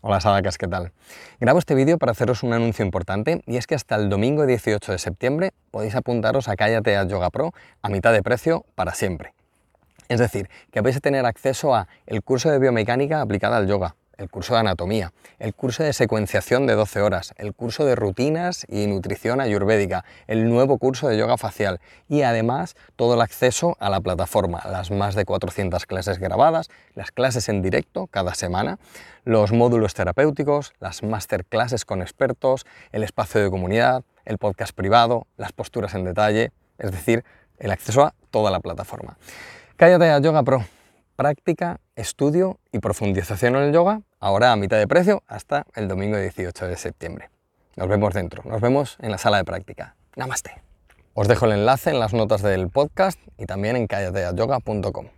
Hola Sadakas, ¿qué tal? Grabo este vídeo para haceros un anuncio importante y es que hasta el domingo 18 de septiembre podéis apuntaros a Cállate Yoga Pro a mitad de precio para siempre. Es decir, que vais a tener acceso a el curso de biomecánica aplicada al yoga, el curso de anatomía, el curso de secuenciación de 12 horas, el curso de rutinas y nutrición ayurvédica, el nuevo curso de yoga facial y además todo el acceso a la plataforma, las más de 400 clases grabadas, las clases en directo cada semana, los módulos terapéuticos, las masterclasses con expertos, el espacio de comunidad, el podcast privado, las posturas en detalle, es decir, el acceso a toda la plataforma. Cállate a Yoga Pro práctica, estudio y profundización en el yoga, ahora a mitad de precio hasta el domingo 18 de septiembre. Nos vemos dentro, nos vemos en la sala de práctica. Namaste. Os dejo el enlace en las notas del podcast y también en callateayoga.com.